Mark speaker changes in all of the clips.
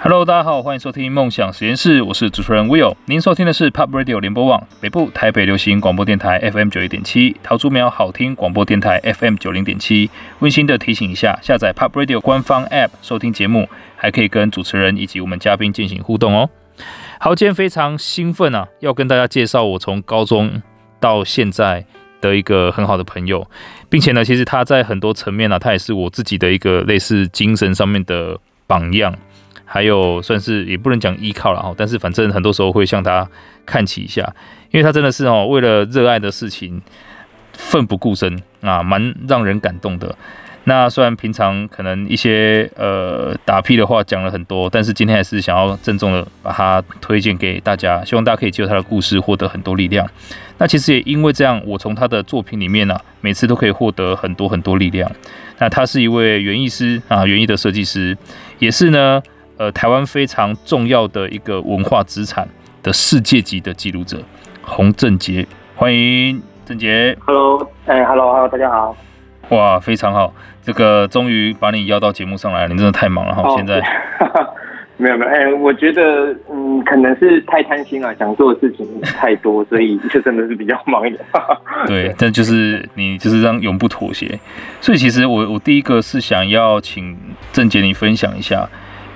Speaker 1: Hello，大家好，欢迎收听梦想实验室，我是主持人 Will。您收听的是 Pop Radio 联播网北部台北流行广播电台 FM 九一点七，桃竹苗好听广播电台 FM 九零点七。温馨的提醒一下，下载 Pop Radio 官方 App 收听节目，还可以跟主持人以及我们嘉宾进行互动哦。好，今天非常兴奋啊，要跟大家介绍我从高中到现在的一个很好的朋友，并且呢，其实他在很多层面呢、啊，他也是我自己的一个类似精神上面的榜样。还有算是也不能讲依靠了哈，但是反正很多时候会向他看齐一下，因为他真的是哦，为了热爱的事情奋不顾身啊，蛮让人感动的。那虽然平常可能一些呃打屁的话讲了很多，但是今天还是想要郑重的把他推荐给大家，希望大家可以借他的故事获得很多力量。那其实也因为这样，我从他的作品里面呢、啊，每次都可以获得很多很多力量。那他是一位园艺师啊，园艺的设计师，也是呢。呃，台湾非常重要的一个文化资产的世界级的记录者洪正杰，欢迎正杰。
Speaker 2: Hello，哎，Hello，Hello，大家好。
Speaker 1: 哇，非常好，这个终于把你邀到节目上来了，你真的太忙了哈。Oh, 现在
Speaker 2: 没有没有，哎，我觉得嗯，可能是太贪心了，想做的事情太多，所以就真的是比较忙一点。
Speaker 1: 对，但就是你就是让永不妥协，所以其实我我第一个是想要请郑杰你分享一下。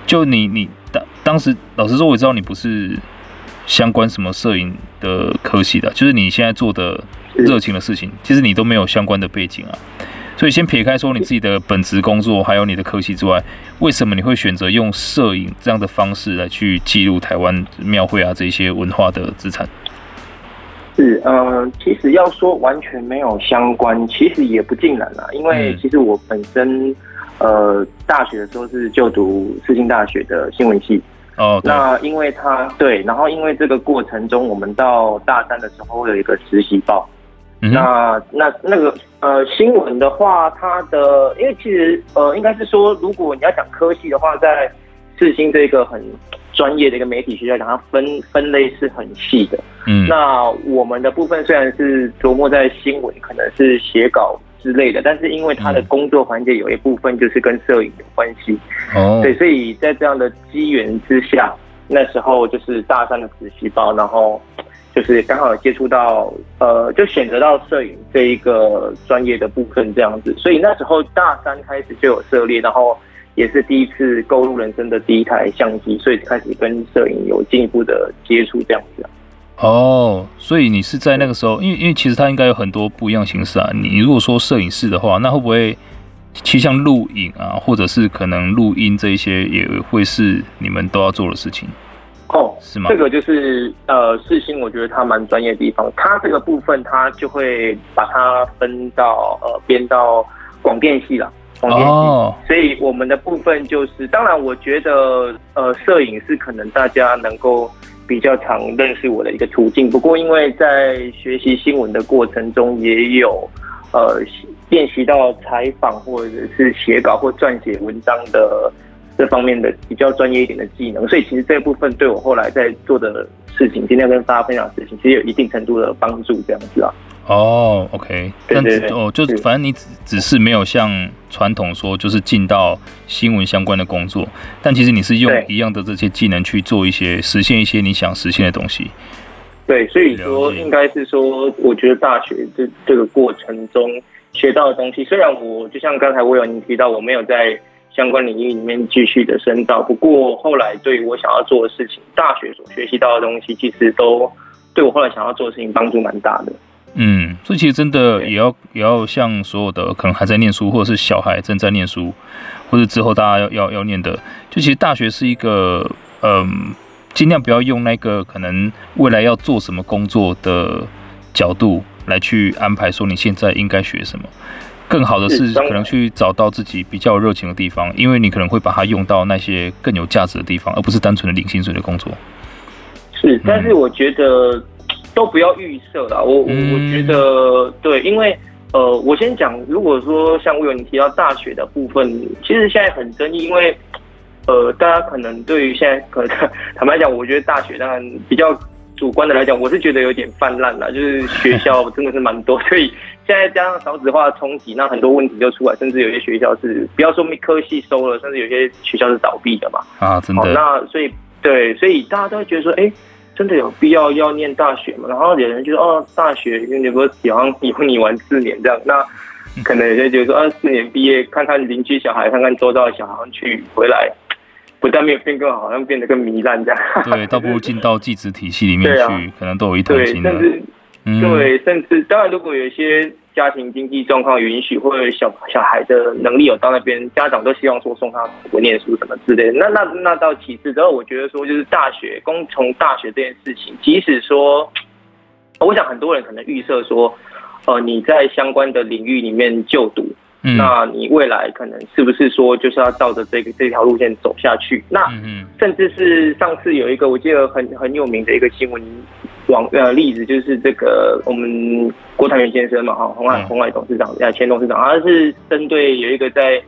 Speaker 1: 就你你当当时，老实说，我知道你不是相关什么摄影的科系的，就是你现在做的热情的事情，其实你都没有相关的背景啊。所以先撇开说你自己的本职工作，还有你的科系之外，为什么你会选择用摄影这样的方式来去记录台湾庙会啊这些文化的资产？
Speaker 2: 是呃，其实要说完全没有相关，其实也不尽然啦，因为其实我本身。呃，大学的时候是就读世新大学的新闻系。哦，那因为他对，然后因为这个过程中，我们到大三的时候会有一个实习报。嗯、那那那个呃新闻的话，它的因为其实呃应该是说，如果你要讲科系的话，在世新这个很专业的一个媒体学校讲，它分分类是很细的。嗯，那我们的部分虽然是琢磨在新闻，可能是写稿。之类的，但是因为他的工作环节有一部分就是跟摄影有关系，哦，对，所以在这样的机缘之下，那时候就是大三的实习包，然后就是刚好接触到，呃，就选择到摄影这一个专业的部分这样子，所以那时候大三开始就有涉猎，然后也是第一次购入人生的第一台相机，所以开始跟摄影有进一步的接触这样子。
Speaker 1: 哦，所以你是在那个时候，因为因为其实它应该有很多不一样形式啊。你如果说摄影师的话，那会不会其实像录影啊，或者是可能录音这一些，也会是你们都要做的事情？
Speaker 2: 哦，
Speaker 1: 是吗？
Speaker 2: 这个就是呃，世新，我觉得它蛮专业的地方。它这个部分，它就会把它分到呃编到广电系了，广电系。哦，所以我们的部分就是，当然，我觉得呃，摄影是可能大家能够。比较常认识我的一个途径，不过因为在学习新闻的过程中，也有呃练习到采访或者是写稿或撰写文章的这方面的比较专业一点的技能，所以其实这部分对我后来在做的事情，今天跟大家分享的事情，其实有一定程度的帮助，这样子啊。
Speaker 1: 哦，OK，对对对，哦，就反正你只只是没有像传统说，就是进到新闻相关的工作，但其实你是用一样的这些技能去做一些实现一些你想实现的东西。
Speaker 2: 对，所以说应该是说，我觉得大学这这个过程中学到的东西，虽然我就像刚才我有您提到，我没有在相关领域里面继续的深造，不过后来对于我想要做的事情，大学所学习到的东西，其实都对我后来想要做的事情帮助蛮大的。
Speaker 1: 嗯，所以其实真的也要也要像所有的可能还在念书，或者是小孩正在念书，或者之后大家要要要念的，就其实大学是一个嗯，尽量不要用那个可能未来要做什么工作的角度来去安排，说你现在应该学什么。更好的是可能去找到自己比较热情的地方，因为你可能会把它用到那些更有价值的地方，而不是单纯的领薪水的工作。
Speaker 2: 是，但是我觉得。都不要预设了，我我我觉得对，因为呃，我先讲，如果说像我有你提到大学的部分，其实现在很争议，因为呃，大家可能对于现在可能坦白讲，我觉得大学当然比较主观的来讲，我是觉得有点泛滥了，就是学校真的是蛮多，所以现在加上少子化的冲击，那很多问题就出来，甚至有些学校是不要说科系收了，甚至有些学校是倒闭的嘛。
Speaker 1: 啊，真的。
Speaker 2: 那所以对，所以大家都会觉得说，哎、欸，真的有必要要念大学吗？然后有人就说，哦，大学你不是好像以后你玩四年这样，那可能有些觉得说，二、啊、四年毕业，看看邻居小孩，看看周遭的小孩去回来，不但没有变更好，好像变得更糜烂这样。
Speaker 1: 对，倒不如进到技职体系里面去，啊、可能都有一桶金的。
Speaker 2: 嗯、对，甚至当然，如果有一些家庭经济状况允许，或者小小孩的能力有到那边，家长都希望说送他读念书什么之类的。那那那到其次之后，我觉得说就是大学，工从大学这件事情，即使说，我想很多人可能预测说，呃，你在相关的领域里面就读，嗯、那你未来可能是不是说就是要照着这个这条路线走下去？那甚至是上次有一个我记得很很有名的一个新闻。网呃例子就是这个我们郭台铭先生嘛哈，红海红海董事长呃前董事长，他是针对有一个在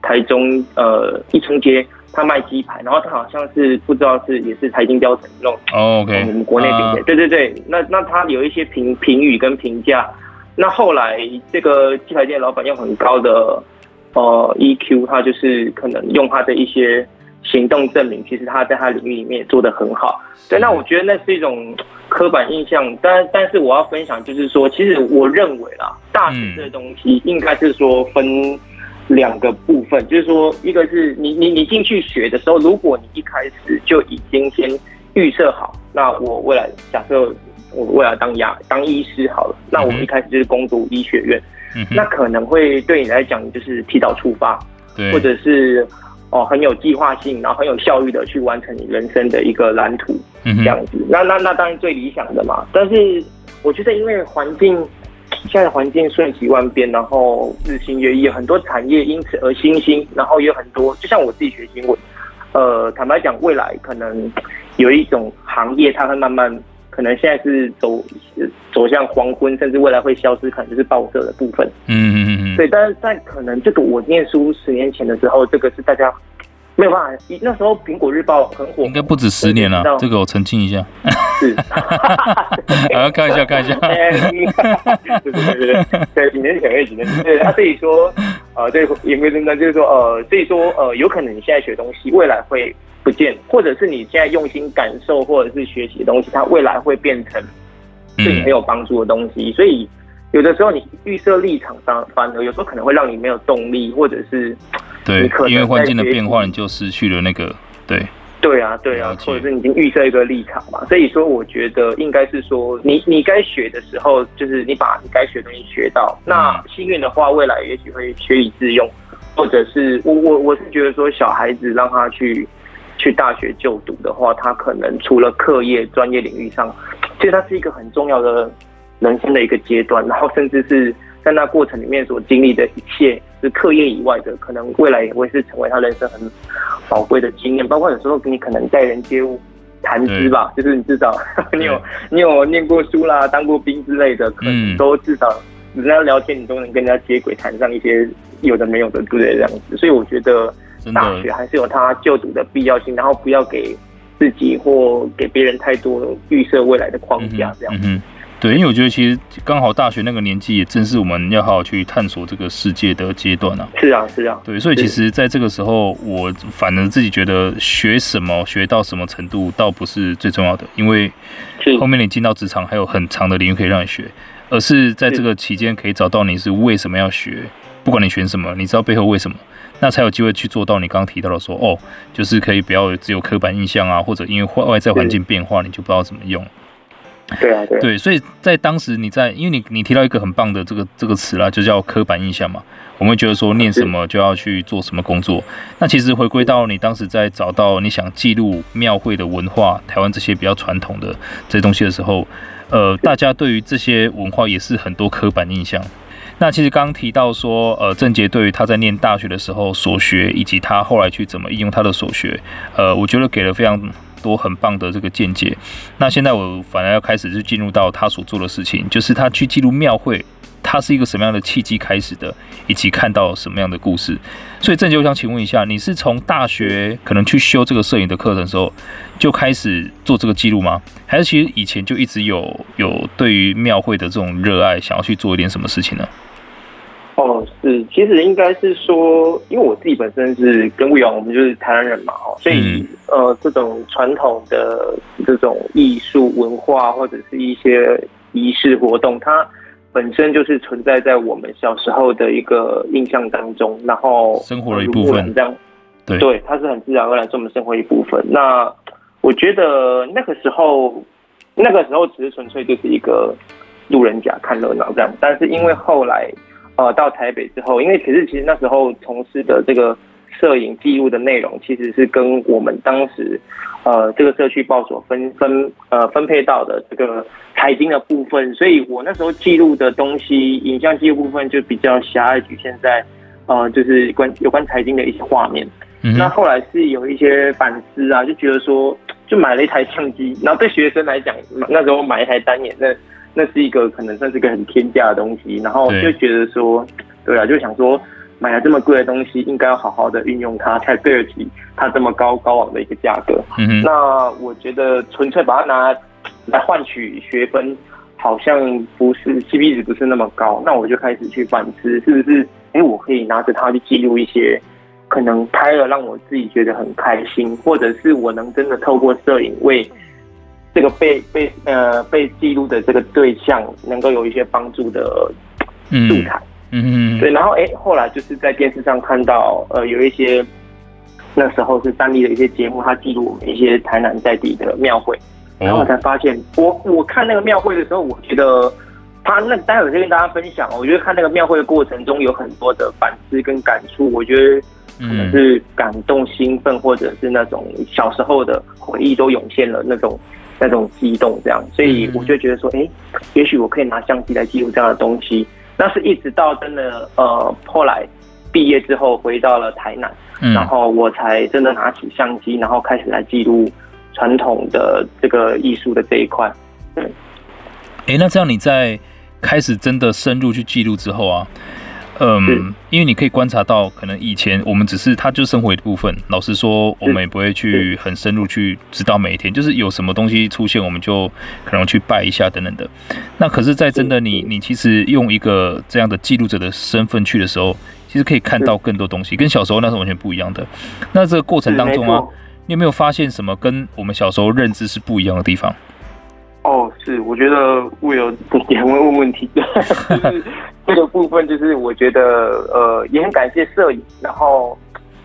Speaker 2: 台中呃一中街他卖鸡排，然后他好像是不知道是也是财经标成那种
Speaker 1: 哦 OK
Speaker 2: 我们国内品牌，对对对，那那他有一些评评语跟评价，那后来这个鸡排店老板用很高的呃 EQ，他就是可能用他的一些。行动证明，其实他在他领域里面也做得很好。对，那我觉得那是一种刻板印象。但但是我要分享，就是说，其实我认为啦，大学这个东西应该是说分两个部分，就是说，一个是你你你进去学的时候，如果你一开始就已经先预设好，那我未来假设我未来当牙当医师好了，那我们一开始就是攻读医学院，那可能会对你来讲就是提早出发，或者是。哦，很有计划性，然后很有效率的去完成你人生的一个蓝图，这样子。嗯、那那那当然最理想的嘛。但是我觉得，因为环境现在环境瞬息万变，然后日新月异，很多产业因此而新兴，然后也有很多，就像我自己学新闻，呃，坦白讲，未来可能有一种行业，它会慢慢。可能现在是走走向黄昏，甚至未来会消失，可能就是报社的部分。嗯嗯嗯。对，但是在可能这个我念书十年前的时候，这个是大家没有办法。那时候苹果日报很火，
Speaker 1: 应该不止十年了。这个我澄清一下。是。好，看一下，看一下。
Speaker 2: 对对对对，对几年前，几年前。对，他自己说，呃，对，也没真的，就是说，呃，所以说，呃，有可能你现在学东西，未来会。不见，或者是你现在用心感受或者是学习的东西，它未来会变成对你很有帮助的东西。嗯、所以有的时候你预设立场上，反而有时候可能会让你没有动力，或者是
Speaker 1: 对，因为环境的变化，你就失去了那个对。
Speaker 2: 对啊，对啊，或者是你已经预设一个立场嘛。所以说，我觉得应该是说，你你该学的时候，就是你把你该学的东西学到。那幸运的话，未来也许会学以致用，或者是我我我是觉得说，小孩子让他去。去大学就读的话，他可能除了课业、专业领域上，其实他是一个很重要的人生的一个阶段。然后，甚至是在那过程里面所经历的一切，是课业以外的，可能未来也会是成为他人生很宝贵的经验。包括有时候你可能待人接物、谈资吧，就是你至少 你有你有念过书啦、当过兵之类的，可能都至少人家聊天，你都能跟人家接轨，谈上一些有的没有的之类这样子。所以我觉得。大学还是有它就读的必要性，然后不要给自己或给别人太多预设未来的框架，这样。嗯嗯。
Speaker 1: 对，因为我觉得其实刚好大学那个年纪，也正是我们要好好去探索这个世界的阶段啊。
Speaker 2: 是啊，是啊。
Speaker 1: 对，所以其实在这个时候，我反而自己觉得学什么、学到什么程度，倒不是最重要的，因为后面你进到职场还有很长的领域可以让你学，而是在这个期间可以找到你是为什么要学，不管你选什么，你知道背后为什么。那才有机会去做到你刚刚提到的说哦，就是可以不要只有刻板印象啊，或者因为外外在环境变化，你就不知道怎么用。
Speaker 2: 对啊，对。
Speaker 1: 对，所以在当时你在，因为你你提到一个很棒的这个这个词啦，就叫刻板印象嘛。我们会觉得说念什么就要去做什么工作。那其实回归到你当时在找到你想记录庙会的文化，台湾这些比较传统的这些东西的时候，呃，大家对于这些文化也是很多刻板印象。那其实刚提到说，呃，郑杰对于他在念大学的时候所学，以及他后来去怎么应用他的所学，呃，我觉得给了非常多很棒的这个见解。那现在我反而要开始就进入到他所做的事情，就是他去记录庙会。它是一个什么样的契机开始的，以及看到什么样的故事？所以正杰，我想请问一下，你是从大学可能去修这个摄影的课程的时候就开始做这个记录吗？还是其实以前就一直有有对于庙会的这种热爱，想要去做一点什么事情呢？
Speaker 2: 哦，是，其实应该是说，因为我自己本身是跟魏阳，我们就是台湾人嘛，哦，所以、嗯、呃，这种传统的这种艺术文化或者是一些仪式活动，它。本身就是存在在我们小时候的一个印象当中，然后
Speaker 1: 生活的一部分，这样，对
Speaker 2: 对，它是很自然而然是我们生活一部分。那我觉得那个时候，那个时候只是纯粹就是一个路人甲看热闹这样，但是因为后来呃到台北之后，因为其实其实那时候从事的这个。摄影记录的内容其实是跟我们当时，呃，这个社区报所分分呃分配到的这个财经的部分，所以我那时候记录的东西，影像记录部分就比较狭隘局限在，呃，就是关有关财经的一些画面。嗯、那后来是有一些反思啊，就觉得说，就买了一台相机，然后对学生来讲，那时候买一台单眼，那那是一个可能算是个很天价的东西，然后就觉得说，对啊，就想说。买了这么贵的东西，应该要好好的运用它，才对得起它这么高高昂的一个价格。嗯。那我觉得纯粹把它拿来换取学分，好像不是 CP 值不是那么高。那我就开始去反思，是不是？哎、欸，我可以拿着它去记录一些可能拍了让我自己觉得很开心，或者是我能真的透过摄影为这个被被呃被记录的这个对象能够有一些帮助的素材。嗯。
Speaker 1: 嗯嗯，
Speaker 2: 对，然后哎，后来就是在电视上看到，呃，有一些那时候是三立的一些节目，他记录我们一些台南在地的庙会，然后我才发现，我我看那个庙会的时候，我觉得他那待会儿再跟大家分享，我觉得看那个庙会的过程中有很多的反思跟感触，我觉得可能是感动、兴奋，或者是那种小时候的回忆都涌现了那种那种激动，这样，所以我就觉得说，哎，也许我可以拿相机来记录这样的东西。那是一直到真的呃，后来毕业之后回到了台南，嗯，然后我才真的拿起相机，然后开始来记录传统的这个艺术的这一块。对，
Speaker 1: 哎，那这样你在开始真的深入去记录之后啊？嗯，因为你可以观察到，可能以前我们只是它就是生活一部分。老实说，我们也不会去很深入去知道每一天，就是有什么东西出现，我们就可能去拜一下等等的。那可是，在真的你你其实用一个这样的记录者的身份去的时候，其实可以看到更多东西，跟小时候那是完全不一样的。那这个过程当中啊，你有没有发现什么跟我们小时候认知是不一样的地方？
Speaker 2: 哦，是，我觉得我有也很会问问题，就是这个部分，就是我觉得呃也很感谢摄影，然后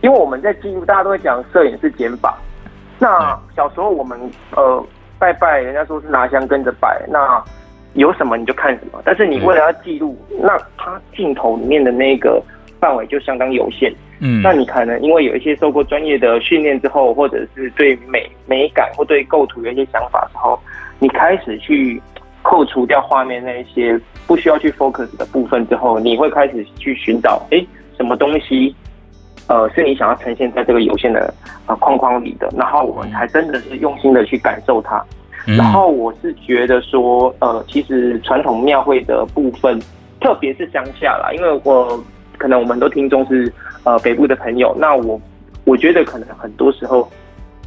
Speaker 2: 因为我们在记录，大家都会讲摄影是减法。那小时候我们呃拜拜，人家说是拿香跟着拜，那有什么你就看什么，但是你为了要记录，那它镜头里面的那个范围就相当有限。嗯，那你可能因为有一些受过专业的训练之后，或者是对美美感或对构图有一些想法之后。你开始去扣除掉画面那一些不需要去 focus 的部分之后，你会开始去寻找，哎，什么东西，呃，是你想要呈现在这个有限的呃框框里的，然后我们才真的是用心的去感受它。然后我是觉得说，呃，其实传统庙会的部分，特别是乡下啦，因为我可能我们都听众是呃北部的朋友，那我我觉得可能很多时候，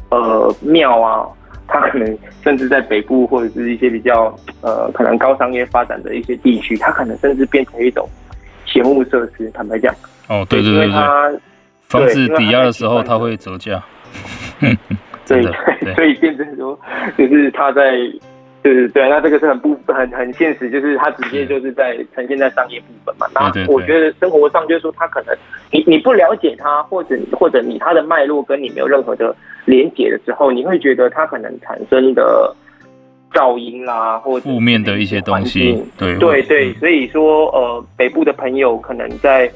Speaker 2: 呃，庙啊。它可能甚至在北部或者是一些比较呃可能高商业发展的一些地区，它可能甚至变成一种闲物设施。坦白讲，
Speaker 1: 哦，对对对，对，因为它房子抵押的时候它会折价。
Speaker 2: 对对，所以变成说，就是它在。对对对，那这个是很不很很现实，就是它直接就是在呈现在商业部分嘛。那我觉得生活上就是说，它可能你你不了解它，或者或者你它的脉络跟你没有任何的连结的时候，你会觉得它可能产生的噪音啦，或者负
Speaker 1: 面的一些东西。对
Speaker 2: 对对，所以说呃，北部的朋友可能在，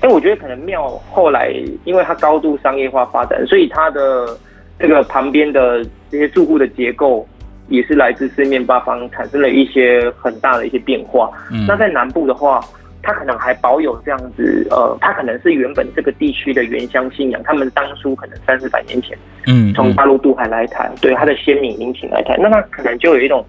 Speaker 2: 但我觉得可能庙后来因为它高度商业化发展，所以它的这个旁边的这些住户的结构。也是来自四面八方，产生了一些很大的一些变化。嗯、那在南部的话，他可能还保有这样子，呃，他可能是原本这个地区的原乡信仰，他们当初可能三四百年前，嗯，从大陆渡海来台，对他的先民民情来台，那他可能就有一种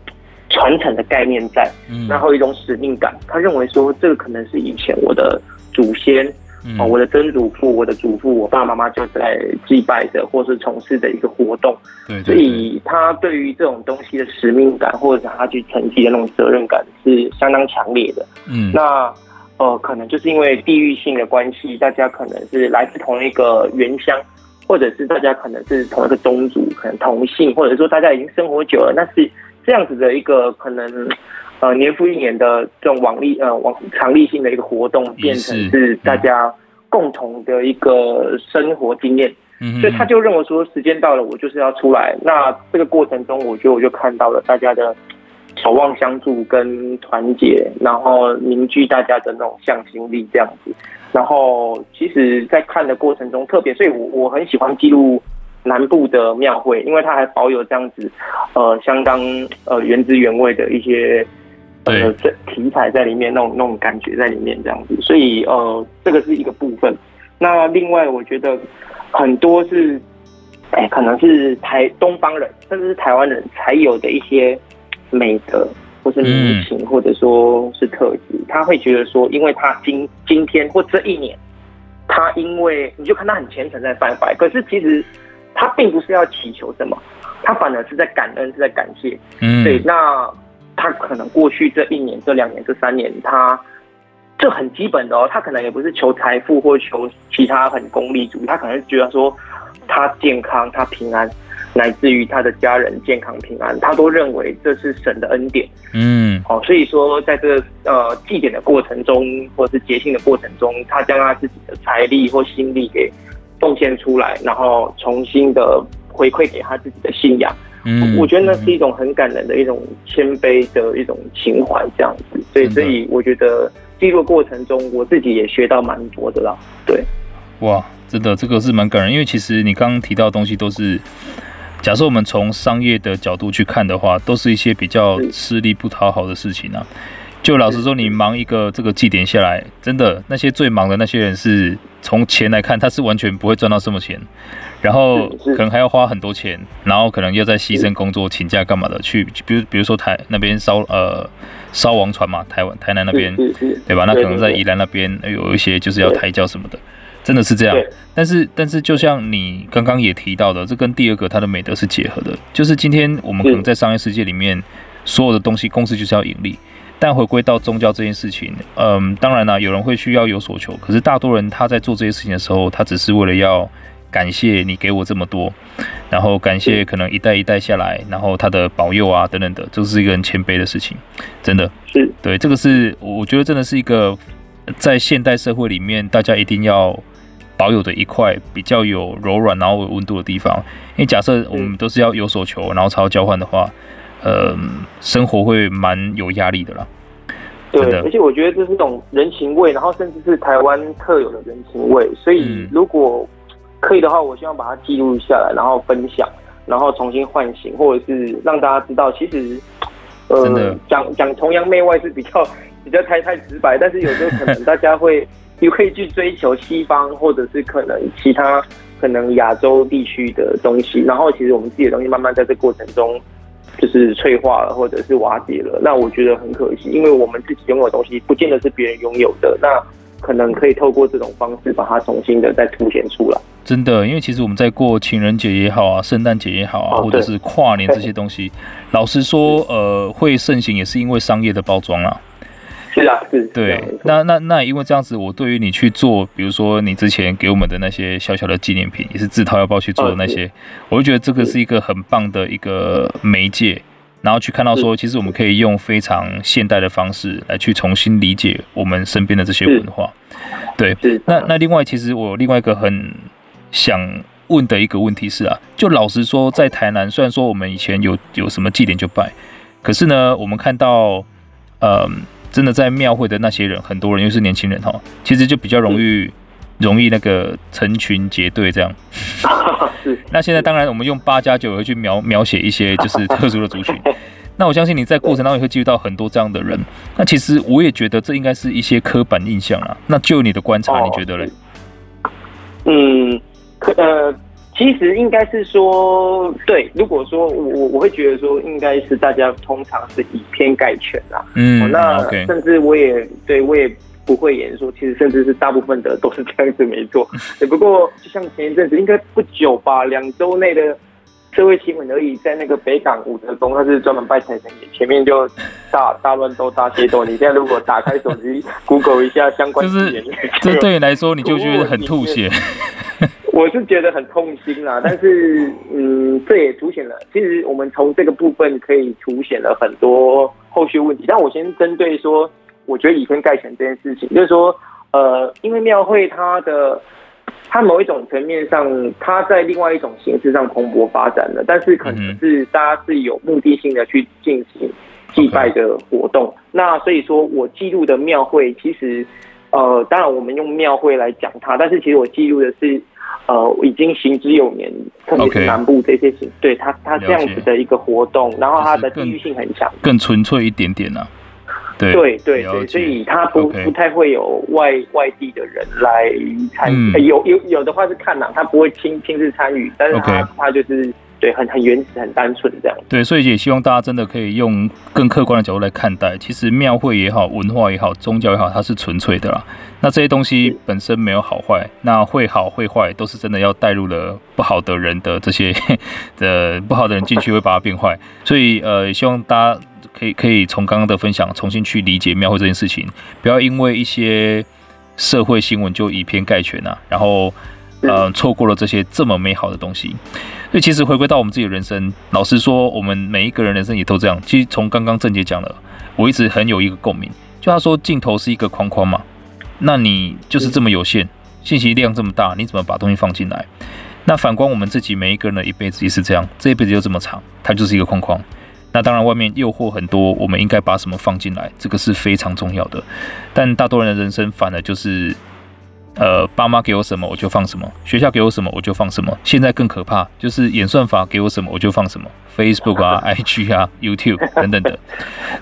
Speaker 2: 传承的概念在，嗯，然后一种使命感，他认为说这个可能是以前我的祖先。哦，我的曾祖父、我的祖父、我爸爸妈妈就在祭拜的，或是从事的一个活动。对，所以他对于这种东西的使命感，或者他去承继的那种责任感是相当强烈的。嗯，那呃，可能就是因为地域性的关系，大家可能是来自同一个原乡，或者是大家可能是同一个宗族，可能同姓，或者说大家已经生活久了，那是这样子的一个可能。呃，年复一年的这种往例，呃，往常例性的一个活动，变成是大家共同的一个生活经验。嗯，所以他就认为说，时间到了，我就是要出来。那这个过程中，我觉得我就看到了大家的守望相助跟团结，然后凝聚大家的那种向心力这样子。然后，其实，在看的过程中，特别，所以我我很喜欢记录南部的庙会，因为它还保有这样子，呃，相当呃原汁原味的一些。呃，这题材在里面，那种那种感觉在里面，这样子，所以呃，这个是一个部分。那另外，我觉得很多是，哎，可能是台东方人，甚至是台湾人才有的一些美德，或是民情，或者说是特质。他会觉得说，因为他今今天或这一年，他因为你就看他很虔诚在拜拜，可是其实他并不是要祈求什么，他反而是在感恩，是在感谢。嗯，对，那。他可能过去这一年、这两年、这三年，他这很基本的哦。他可能也不是求财富或求其他很功利主义，他可能觉得说他健康、他平安，乃至于他的家人健康平安，他都认为这是神的恩典。嗯，好，所以说在这个呃祭典的过程中，或是节庆的过程中，他将他自己的财力或心力给奉献出来，然后重新的回馈给他自己的信仰。嗯，我觉得那是一种很感人的一种谦卑的一种情怀，这样子。所以，所以我觉得记录过程中，我自己也学到蛮多的啦。对，
Speaker 1: 哇，真的这个是蛮感人，因为其实你刚刚提到的东西都是，假设我们从商业的角度去看的话，都是一些比较吃力不讨好的事情啊。就老实说，你忙一个这个祭典下来，真的那些最忙的那些人是从钱来看，他是完全不会赚到什么钱。然后可能还要花很多钱，然后可能要再牺牲工作、请假干嘛的去，比如比如说台那边烧呃烧王船嘛，台湾台南那边对吧？那可能在宜兰那边有一些就是要抬轿什么的，真的是这样。但是但是就像你刚刚也提到的，这跟第二个它的美德是结合的，就是今天我们可能在商业世界里面所有的东西，公司就是要盈利，但回归到宗教这件事情，嗯，当然啦，有人会需要有所求，可是大多人他在做这些事情的时候，他只是为了要。感谢你给我这么多，然后感谢可能一代一代下来，然后他的保佑啊等等的，这是一个很谦卑的事情，真的。是。对这个是我觉得真的是一个在现代社会里面大家一定要保有的一块比较有柔软然后有温度的地方，因为假设我们都是要有所求，然后才要交换的话，呃，生活会蛮有压力的啦。
Speaker 2: 对，而且我觉得这是一种人情味，然后甚至是台湾特有的人情味，所以如果。可以的话，我希望把它记录下来，然后分享，然后重新唤醒，或者是让大家知道，其实，呃，讲讲崇洋媚外是比较 比较太太直白，但是有时候可能大家会也可以去追求西方，或者是可能其他可能亚洲地区的东西，然后其实我们自己的东西慢慢在这过程中就是脆化了，或者是瓦解了。那我觉得很可惜，因为我们自己拥有的东西，不见得是别人拥有的。那可能可以透过这种方式把它重新的再凸显出来。
Speaker 1: 真的，因为其实我们在过情人节也好啊，圣诞节也好啊，或者是跨年这些东西，老实说，呃，会盛行也是因为商业的包装啊。
Speaker 2: 是啊，是。
Speaker 1: 对，那那那因为这样子，我对于你去做，比如说你之前给我们的那些小小的纪念品，也是自掏腰包去做的那些，我就觉得这个是一个很棒的一个媒介，然后去看到说，其实我们可以用非常现代的方式来去重新理解我们身边的这些文化。对，那那另外，其实我另外一个很。想问的一个问题是啊，就老实说，在台南，虽然说我们以前有有什么祭典就拜，可是呢，我们看到，呃，真的在庙会的那些人，很多人又是年轻人哈，其实就比较容易容易那个成群结队这样。那现在当然我们用八加九会去描描写一些 就是特殊的族群，那我相信你在过程当中也会接触到很多这样的人。那其实我也觉得这应该是一些刻板印象啦。那就你的观察，你觉得嘞？
Speaker 2: 嗯，可呃，其实应该是说，对，如果说我我会觉得说，应该是大家通常是以偏概全啦。
Speaker 1: 嗯，
Speaker 2: 哦、那甚至我也对我也不会言说，其实甚至是大部分的都是这样子，没错。只 不过就像前一阵子，应该不久吧，两周内的。社会新闻而已，在那个北港武德宫，他是专门拜财神爷，前面就大大乱斗、大械斗。你现在如果打开手机，Google 一下相关
Speaker 1: 就是这对你来说，你就觉得很吐血。
Speaker 2: 我是觉得很痛心啦，但是嗯，这也凸显了，其实我们从这个部分可以凸显了很多后续问题。但我先针对说，我觉得以偏概全这件事情，就是说，呃，因为庙会它的。它某一种层面上，它在另外一种形式上蓬勃发展了，但是可能是大家是有目的性的去进行祭拜的活动。那所以说我记录的庙会，其实呃，当然我们用庙会来讲它，但是其实我记录的是呃，已经行之有年，特别是南部这些行，Okay. 对它它这样子的一个活动，然后它的地域性很强，
Speaker 1: 更纯粹一点点呢、啊。对
Speaker 2: 对对对，所以他不.不太会有外外地的人来参与，嗯、有有有的话是看呐，他不会亲亲自参与，但是他.他就是对很很原始、很单纯这样。
Speaker 1: 对，所以也希望大家真的可以用更客观的角度来看待，其实庙会也好，文化也好，宗教也好，它是纯粹的啦。那这些东西本身没有好坏，那会好会坏都是真的要带入了不好的人的这些 的不好的人进去会把它变坏，所以呃，希望大家。可以可以从刚刚的分享重新去理解庙会这件事情，不要因为一些社会新闻就以偏概全啊，然后呃错过了这些这么美好的东西。所以其实回归到我们自己的人生，老实说，我们每一个人人生也都这样。其实从刚刚郑杰讲了，我一直很有一个共鸣，就他说镜头是一个框框嘛，那你就是这么有限，信息量这么大，你怎么把东西放进来？那反观我们自己每一个人的一辈子也是这样，这一辈子就这么长，它就是一个框框。那当然，外面诱惑很多，我们应该把什么放进来，这个是非常重要的。但大多人的人生反而就是，呃，爸妈给我什么我就放什么，学校给我什么我就放什么。现在更可怕，就是演算法给我什么我就放什么，Facebook 啊、IG 啊、YouTube 等等的。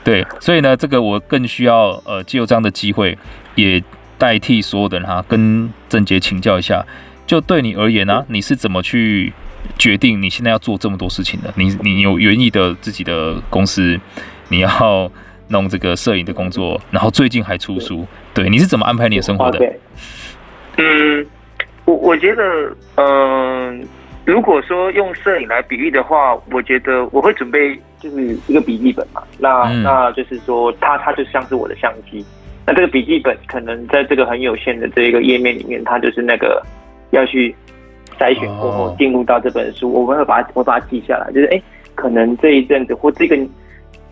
Speaker 1: 对，所以呢，这个我更需要呃，借由这样的机会，也代替所有的人哈，跟郑杰请教一下，就对你而言呢、啊，你是怎么去？决定你现在要做这么多事情的，你你有园艺的自己的公司，你要弄这个摄影的工作，然后最近还出书，对，你是怎么安排你的生活的？
Speaker 2: 嗯，我我觉得，嗯、呃，如果说用摄影来比喻的话，我觉得我会准备就是一个笔记本嘛，那、嗯、那就是说，它它就像是我的相机，那这个笔记本可能在这个很有限的这个页面里面，它就是那个要去。筛选过后进入到这本书，我们会把它我把它记下来，就是哎、欸，可能这一阵子或这个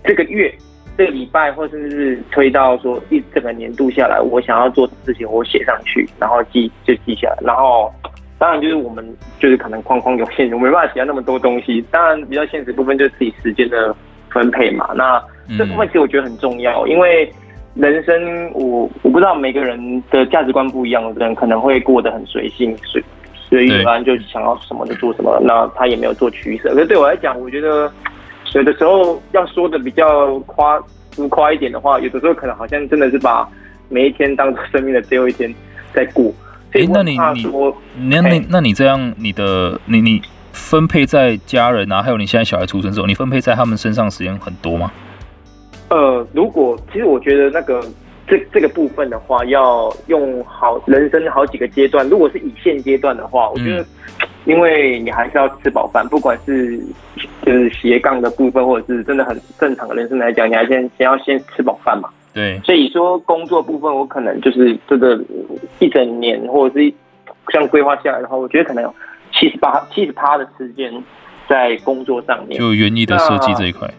Speaker 2: 这个月、这个礼拜，或甚至是推到说一整个年度下来，我想要做的事情，我写上去，然后记就记下来。然后当然就是我们就是可能框框有限，我没办法写到那么多东西。当然比较现实部分就是自己时间的分配嘛。那这部分其实我觉得很重要，因为人生我我不知道每个人的价值观不一样人可能会过得很随性随。所以一般就想要什么就做什么，那他也没有做取舍。可是对我来讲，我觉得有的时候要说的比较夸浮夸一点的话，有的时候可能好像真的是把每一天当做生命的最后一天在过。所以那你你
Speaker 1: 那那那你这样，你的你你分配在家人啊，还有你现在小孩出生之后，你分配在他们身上时间很多吗？
Speaker 2: 呃，如果其实我觉得那个。这这个部分的话，要用好人生好几个阶段。如果是以现阶段的话，我觉得，因为你还是要吃饱饭，不管是就是斜杠的部分，或者是真的很正常的人生来讲，你还先先要先吃饱饭嘛。
Speaker 1: 对。
Speaker 2: 所以说工作部分，我可能就是这个一整年，或者是这样规划下来的话，我觉得可能有七十八、七十趴的时间在工作上面。
Speaker 1: 就园艺的设计这一块。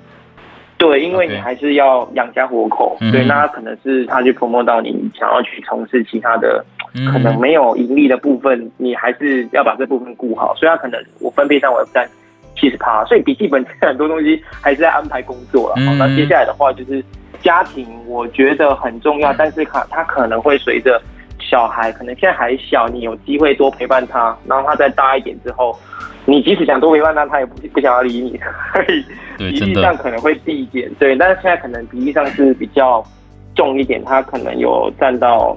Speaker 2: 对，因为你还是要养家活口，对.那可能是他去 promote 到你想要去从事其他的，可能没有盈利的部分，你还是要把这部分顾好，所以他可能我分配上我要占七十趴，所以笔记本很多东西还是在安排工作了。好，那接下来的话就是家庭，我觉得很重要，但是他他可能会随着小孩可能现在还小，你有机会多陪伴他，然后他再大一点之后。你即使想多陪伴他，他也不不想要理你，所以比例上可能会递减。对，但是现在可能比例上是比较重一点，他可能有占到，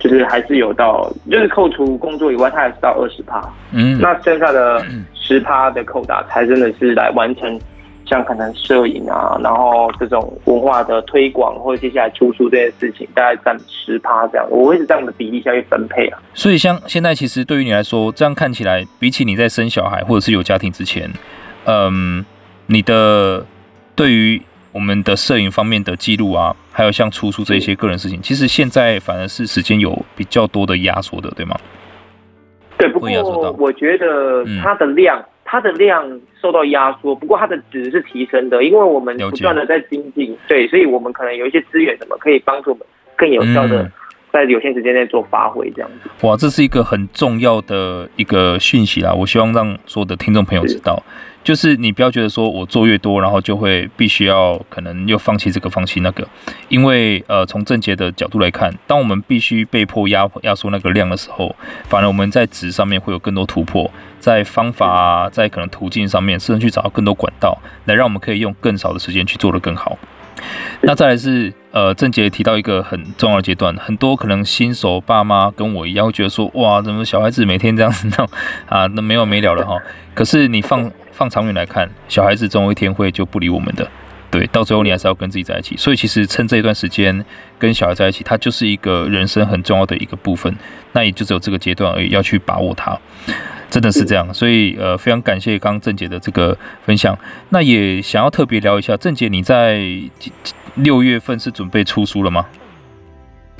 Speaker 2: 就是还是有到，就是扣除工作以外，他还是到二十趴。嗯，那剩下的 十趴的扣打，才真的是来完成。像可能摄影啊，然后这种文化的推广或者接下来出书这些事情，大概占十趴这样，我会是这样的比例下去分配啊。
Speaker 1: 所以像现在其实对于你来说，这样看起来，比起你在生小孩或者是有家庭之前，嗯，你的对于我们的摄影方面的记录啊，还有像出书这一些个人事情，其实现在反而是时间有比较多的压缩的，对吗？
Speaker 2: 对，不过我觉得它的量。嗯它的量受到压缩，不过它的值是提升的，因为我们不断的在精进，对，所以我们可能有一些资源，什么可以帮助我们更有效的在有限时间内做发挥，这样子。
Speaker 1: 哇，这是一个很重要的一个讯息啦，我希望让所有的听众朋友知道。就是你不要觉得说我做越多，然后就会必须要可能又放弃这个放弃那个，因为呃从正节的角度来看，当我们必须被迫压压缩那个量的时候，反而我们在质上面会有更多突破，在方法啊，在可能途径上面，甚至去找到更多管道，来让我们可以用更少的时间去做得更好。那再来是，呃，正杰提到一个很重要的阶段，很多可能新手爸妈跟我一样会觉得说，哇，怎么小孩子每天这样子弄啊，那没完没了了哈。可是你放放长远来看，小孩子总有一天会就不理我们的，对，到最后你还是要跟自己在一起。所以其实趁这一段时间跟小孩在一起，它就是一个人生很重要的一个部分。那也就只有这个阶段而已，要去把握它。真的是这样，所以呃，非常感谢刚刚正杰的这个分享。那也想要特别聊一下，郑杰你在六月份是准备出书了吗？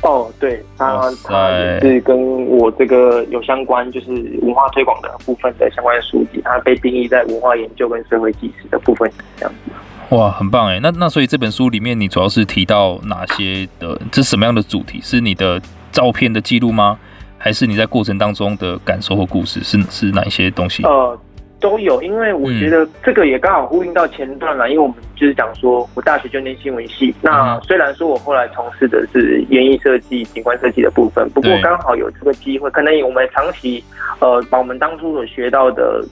Speaker 2: 哦，对，他他也是跟我这个有相关，就是文化推广的部分的相关的书籍，它被定义在文化研究跟社会纪实的部分这样子。
Speaker 1: 哇，很棒哎！那那所以这本书里面你主要是提到哪些的？这是什么样的主题？是你的照片的记录吗？还是你在过程当中的感受或故事是是哪一些东西？
Speaker 2: 呃，都有，因为我觉得这个也刚好呼应到前段了，嗯、因为我们就是讲说我大学就念新闻系，那虽然说我后来从事的是园艺设计、景观设计的部分，不过刚好有这个机会，可能我们长期呃把我们当初所学到的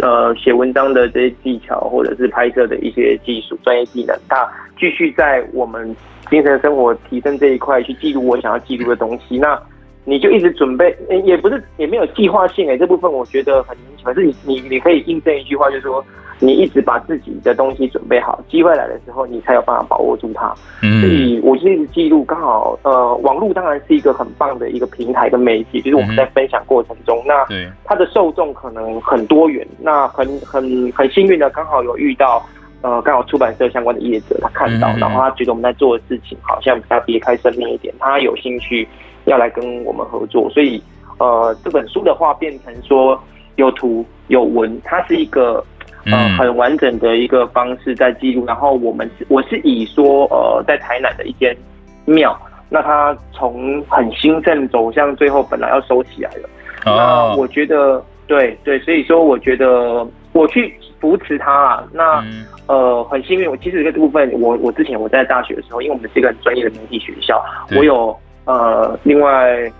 Speaker 2: 呃写文章的这些技巧，或者是拍摄的一些技术、专业技能，它继续在我们精神生活提升这一块去记录我想要记录的东西，那。你就一直准备，也不是也没有计划性诶，这部分我觉得很明显。可是你你你可以印证一句话，就是说你一直把自己的东西准备好，机会来的时候你才有办法把握住它。嗯，所以我就一直记录，刚好呃，网络当然是一个很棒的一个平台跟媒介，就是我们在分享过程中，那它的受众可能很多元，那很很很幸运的刚好有遇到呃刚好出版社相关的业者，他看到，然后他觉得我们在做的事情好像比较别开生面一点，他有兴趣。要来跟我们合作，所以呃，这本书的话变成说有图有文，它是一个呃很完整的一个方式在记录。然后我们我是以说呃在台南的一间庙，那它从很兴盛走向最后本来要收起来了。那我觉得对对，所以说我觉得我去扶持它啊。那呃很幸运，我其实这个部分我我之前我在大学的时候，因为我们是一个很专业的媒体学校，我有。呃，另外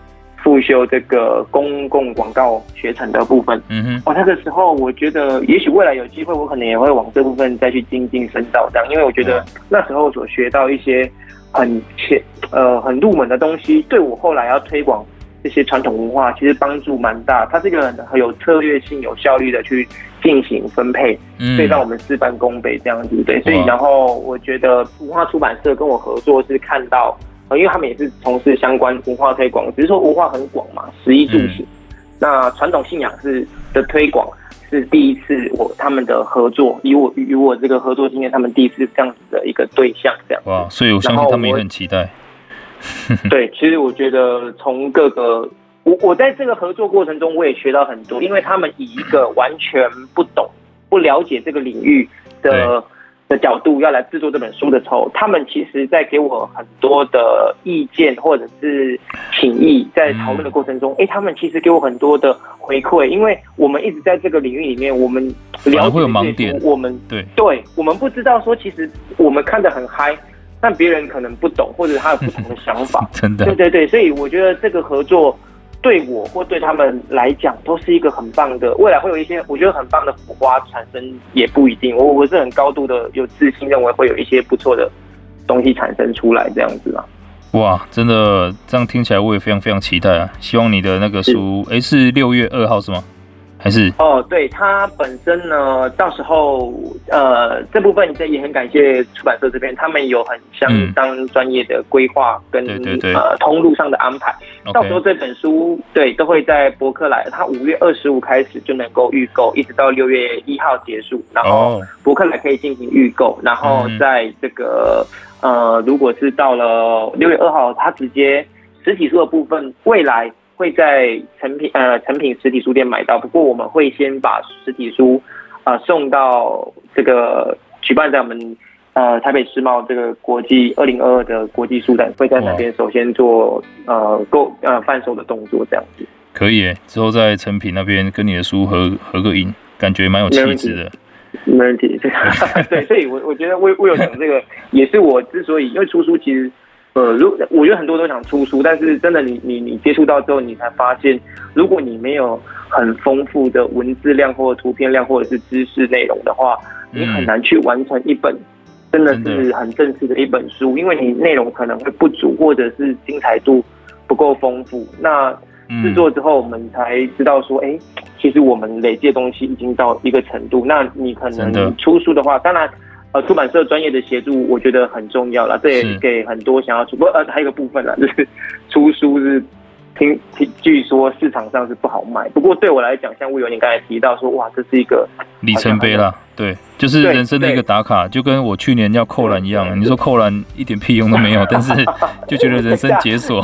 Speaker 2: 复修这个公共广告学程的部分，嗯哼，哦，那个时候我觉得，也许未来有机会，我可能也会往这部分再去精进深造，这样，因为我觉得那时候所学到一些很浅呃很入门的东西，对我后来要推广这些传统文化，其实帮助蛮大。它是一个很有策略性、有效率的去进行分配，所以让我们事半功倍这样子，对。所以，然后我觉得文化出版社跟我合作是看到。因为他们也是从事相关文化推广，只是说文化很广嘛，食衣住行。嗯、那传统信仰是的推广是第一次我他们的合作，以我与我这个合作经验，他们第一次这样子的一个对象这样。
Speaker 1: 哇，所以我相信他们也很期待。
Speaker 2: 对，其实我觉得从各个我我在这个合作过程中，我也学到很多，因为他们以一个完全不懂、不了解这个领域的。的角度要来制作这本书的时候，他们其实在给我很多的意见或者是请意，在讨论的过程中，哎、嗯。欸，他们其实给我很多的回馈，因为我们一直在这个领域里面，我们了解盲点，我们对。对，我们不知道说，其实我们看得很嗨，但别人可能不懂，或者他有不同的想法，
Speaker 1: 真的，
Speaker 2: 对对对，所以我觉得这个合作。对我或对他们来讲，都是一个很棒的，未来会有一些我觉得很棒的火花产生，也不一定。我我是很高度的有自信，认为会有一些不错的东西产生出来，这样子啊。
Speaker 1: 哇，真的这样听起来，我也非常非常期待啊！希望你的那个书，哎，是六月二号是吗？还是？
Speaker 2: 哦，对，它本身呢，到时候呃，这部分也很感谢出版社这边，他们有很相当专业的规划跟、嗯、对对对。呃通路上的安排。到时候这本书对都会在博客来，它五月二十五开始就能够预购，一直到六月一号结束，然后博客来可以进行预购，然后在这个、嗯、呃，如果是到了六月二号，它直接实体书的部分，未来。会在成品呃成品实体书店买到，不过我们会先把实体书啊、呃、送到这个举办在我们呃台北世贸这个国际二零二二的国际书展，会在那边首先做呃购呃贩售的动作，这样子。
Speaker 1: 可以诶，之后在成品那边跟你的书合合个影，感觉蛮有气质的。
Speaker 2: 没问题，对，所以我我觉得我我有讲这个，也是我之所以因为出书其实。呃，如我觉得很多都想出书，但是真的你你你接触到之后，你才发现，如果你没有很丰富的文字量或者图片量或者是知识内容的话，你很难去完成一本真的是很正式的一本书，因为你内容可能会不足，或者是精彩度不够丰富。那制作之后，我们才知道说，哎，其实我们累积的东西已经到一个程度。那你可能出书的话，当然。呃，出版社专业的协助，我觉得很重要了。这也给很多想要出，不，呃，还有一个部分呢，就是出书是听听，据说市场上是不好卖。不过对我来讲，像魏友你刚才提到说，哇，这是一个
Speaker 1: 里程碑了。对，就是人生的一个打卡，就跟我去年要扣篮一样。你说扣篮一点屁用都没有，但是就觉得人生解锁。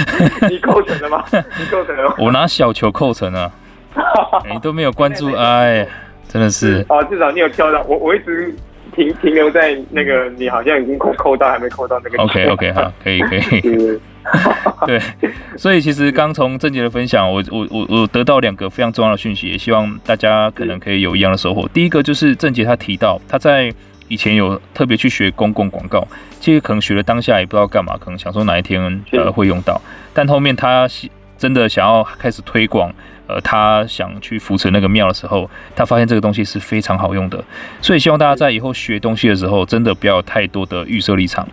Speaker 2: 你扣成了吗？你扣成了吗？
Speaker 1: 我拿小球扣成了，你都没有关注，哎，真的是。
Speaker 2: 啊，至少你有跳到，我我一直。停停留在那个，你好像已经扣扣到，还没扣到那个。
Speaker 1: OK OK 好，可以可以。对，所以其实刚从郑杰的分享，我我我我得到两个非常重要的讯息，也希望大家可能可以有一样的收获。第一个就是郑杰他提到他在以前有特别去学公共广告，其实可能学了当下也不知道干嘛，可能想说哪一天呃会用到，但后面他真的想要开始推广。呃，他想去扶持那个庙的时候，他发现这个东西是非常好用的，所以希望大家在以后学东西的时候，真的不要有太多的预设立场。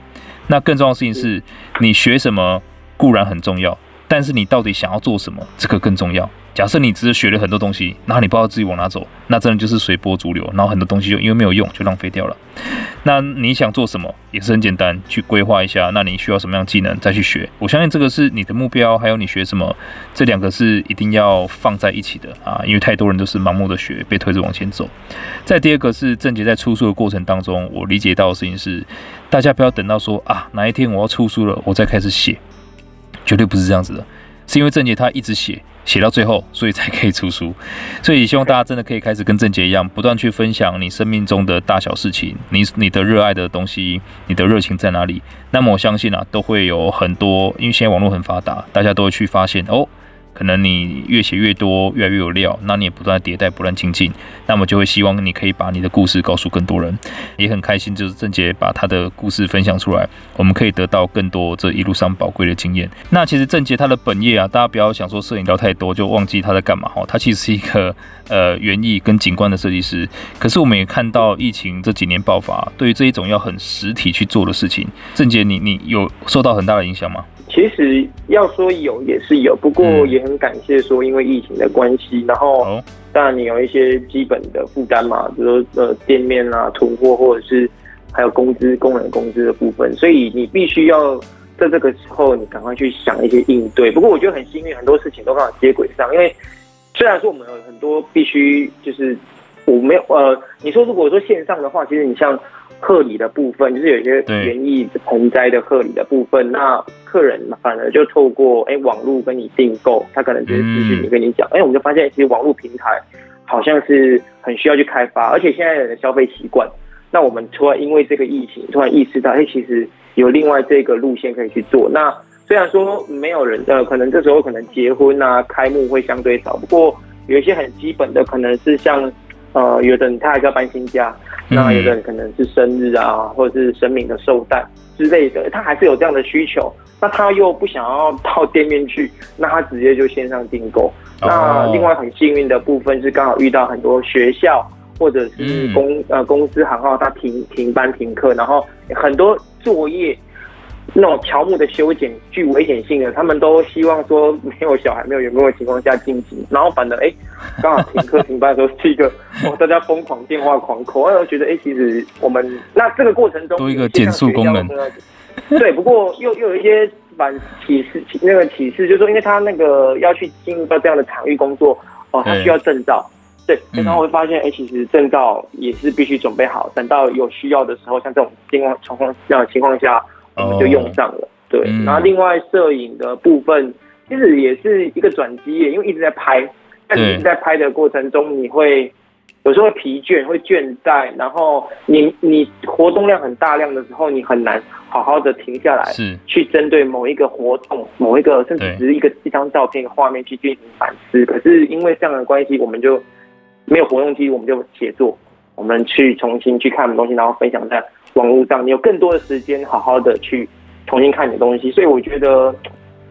Speaker 1: 那更重要的事情是，你学什么固然很重要，但是你到底想要做什么，这个更重要。假设你只是学了很多东西，然后你不知道自己往哪走，那真的就是随波逐流，然后很多东西就因为没有用就浪费掉了。那你想做什么也是很简单，去规划一下。那你需要什么样技能再去学？我相信这个是你的目标，还有你学什么，这两个是一定要放在一起的啊！因为太多人都是盲目的学，被推着往前走。再第二个是正杰在出书的过程当中，我理解到的事情是，大家不要等到说啊哪一天我要出书了，我再开始写，绝对不是这样子的，是因为郑杰他一直写。写到最后，所以才可以出书。所以希望大家真的可以开始跟郑杰一样，不断去分享你生命中的大小事情，你你的热爱的东西，你的热情在哪里？那么我相信啊，都会有很多，因为现在网络很发达，大家都会去发现哦。可能你越写越多，越来越有料，那你也不断迭代，不断精进，那么就会希望你可以把你的故事告诉更多人，也很开心，就是郑杰把他的故事分享出来，我们可以得到更多这一路上宝贵的经验。那其实郑杰他的本业啊，大家不要想说摄影聊太多就忘记他在干嘛哈，他其实是一个呃园艺跟景观的设计师。可是我们也看到疫情这几年爆发，对于这一种要很实体去做的事情，郑杰你你有受到很大的影响吗？
Speaker 2: 其实要说有也是有，不过也很感谢说，因为疫情的关系，然后当然你有一些基本的负担嘛，比如说呃店面啊、囤货，或者是还有工资、工人工资的部分，所以你必须要在这个时候你赶快去想一些应对。不过我觉得很幸运，很多事情都刚好接轨上，因为虽然说我们有很多必须就是我没有呃，你说如果说线上的话，其实你像。贺礼的部分就是有一些园艺盆栽的贺礼的部分，那客人反而就透过哎、欸、网络跟你订购，他可能就是咨询你跟你讲，哎、欸、我们就发现其实网络平台好像是很需要去开发，而且现在人的消费习惯，那我们突然因为这个疫情突然意识到，哎、欸、其实有另外这个路线可以去做。那虽然说没有人呃，可能这时候可能结婚啊开幕会相对少，不过有一些很基本的可能是像呃有的人他还是要搬新家。那有的人可能是生日啊，或者是神明的寿诞之类的，他还是有这样的需求。那他又不想要 到店面去，那他直接就线上订购。那另外很幸运的部分是刚好遇到很多学校或者是公、嗯、呃公司行号，他停停班停课，然后很多作业那种乔木的修剪具危险性的，他们都希望说没有小孩没有员工的情况下进行。然后反正哎，刚好停课停班的时候是一个 哦，大家疯狂电话狂扣，然后觉得哎，其实我们那这个过程中
Speaker 1: 多一个减速功能。
Speaker 2: 对，不过又又有一些反启示，那个启示就是说，因为他那个要去进入到这样的场域工作，哦，他需要证照，对，然后会发现，哎、欸，其实证照也是必须准备好，等到有需要的时候，像这种情况情况这样的情况下，我们就用上了。对，然后另外摄影的部分，其实也是一个转机，因为一直在拍，但你一直在拍的过程中，你会。有时候会疲倦，会倦怠，然后你你活动量很大量的时候，你很难好好的停下来，是去针对某一个活动、某一个甚至只是一个一张照片、画面去进行反思。可是因为这样的关系，我们就没有活动机，我们就写作，我们去重新去看东西，然后分享在网络上，你有更多的时间好好的去重新看你的东西。所以我觉得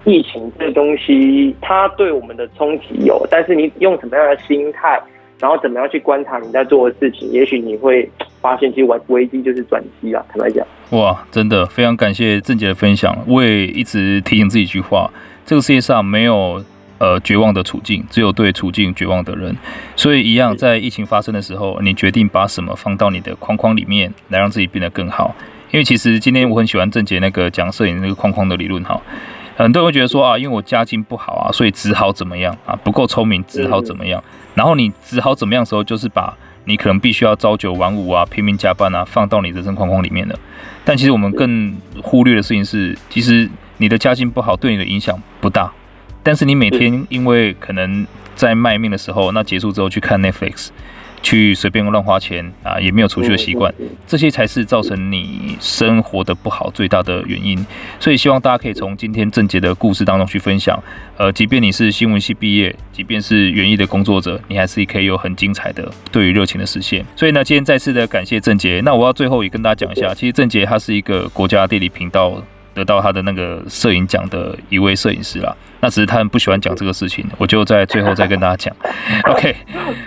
Speaker 2: 疫情这东西，它对我们的冲击有，但是你用什么样的心态？然后怎么样去观察你在做的事情？也许你会发现，其实危危机就是转机啊！坦白讲，
Speaker 1: 哇，真的非常感谢郑杰的分享。我也一直提醒自己一句话：这个世界上没有呃绝望的处境，只有对处境绝望的人。所以一样，在疫情发生的时候，你决定把什么放到你的框框里面，来让自己变得更好。因为其实今天我很喜欢郑杰那个讲摄影那个框框的理论哈。很多人会觉得说啊，因为我家境不好啊，所以只好怎么样啊，不够聪明，只好怎么样。然后你只好怎么样的时候，就是把你可能必须要朝九晚五啊，拼命加班啊，放到你人生框框里面了。但其实我们更忽略的事情是，其实你的家境不好对你的影响不大，但是你每天因为可能在卖命的时候，那结束之后去看 Netflix。去随便乱花钱啊，也没有储蓄的习惯，这些才是造成你生活的不好最大的原因。所以希望大家可以从今天郑杰的故事当中去分享，呃，即便你是新闻系毕业，即便是园艺的工作者，你还是可以有很精彩的对于热情的实现。所以呢，今天再次的感谢郑杰。那我要最后也跟大家讲一下，其实郑杰他是一个国家地理频道。得到他的那个摄影奖的一位摄影师啦，那只是他们不喜欢讲这个事情，我就在最后再跟大家讲。OK，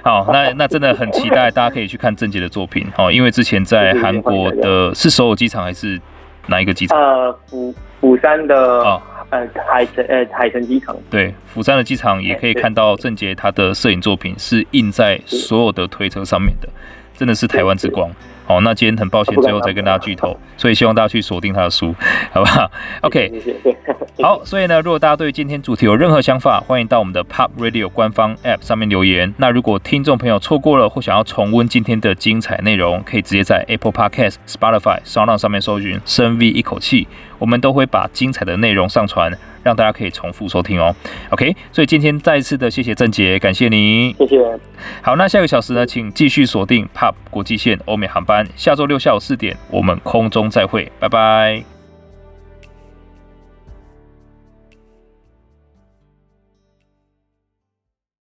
Speaker 1: 好，那那真的很期待大家可以去看郑杰的作品哦，因为之前在韩国的是首尔机场还是哪一个机场？呃，
Speaker 2: 釜釜山的哦，呃海城呃海城机场。
Speaker 1: 对，釜山的机场也可以看到郑杰他的摄影作品是印在所有的推车上面的，真的是台湾之光。好，那今天很抱歉，最后再跟大家剧透，所以希望大家去锁定他的书，好不好？OK，好，所以呢，如果大家对今天主题有任何想法，欢迎到我们的 POP Radio 官方 App 上面留言。那如果听众朋友错过了或想要重温今天的精彩内容，可以直接在 Apple Podcast、Spotify、SoundOn 上面搜寻“深 V 一口气”，我们都会把精彩的内容上传。让大家可以重复收听哦，OK，所以今天再一次的谢谢郑杰，感谢您，
Speaker 2: 谢谢。
Speaker 1: 好，那下个小时呢，请继续锁定 POP 国际线欧美航班，下周六下午四点，我们空中再会，拜拜。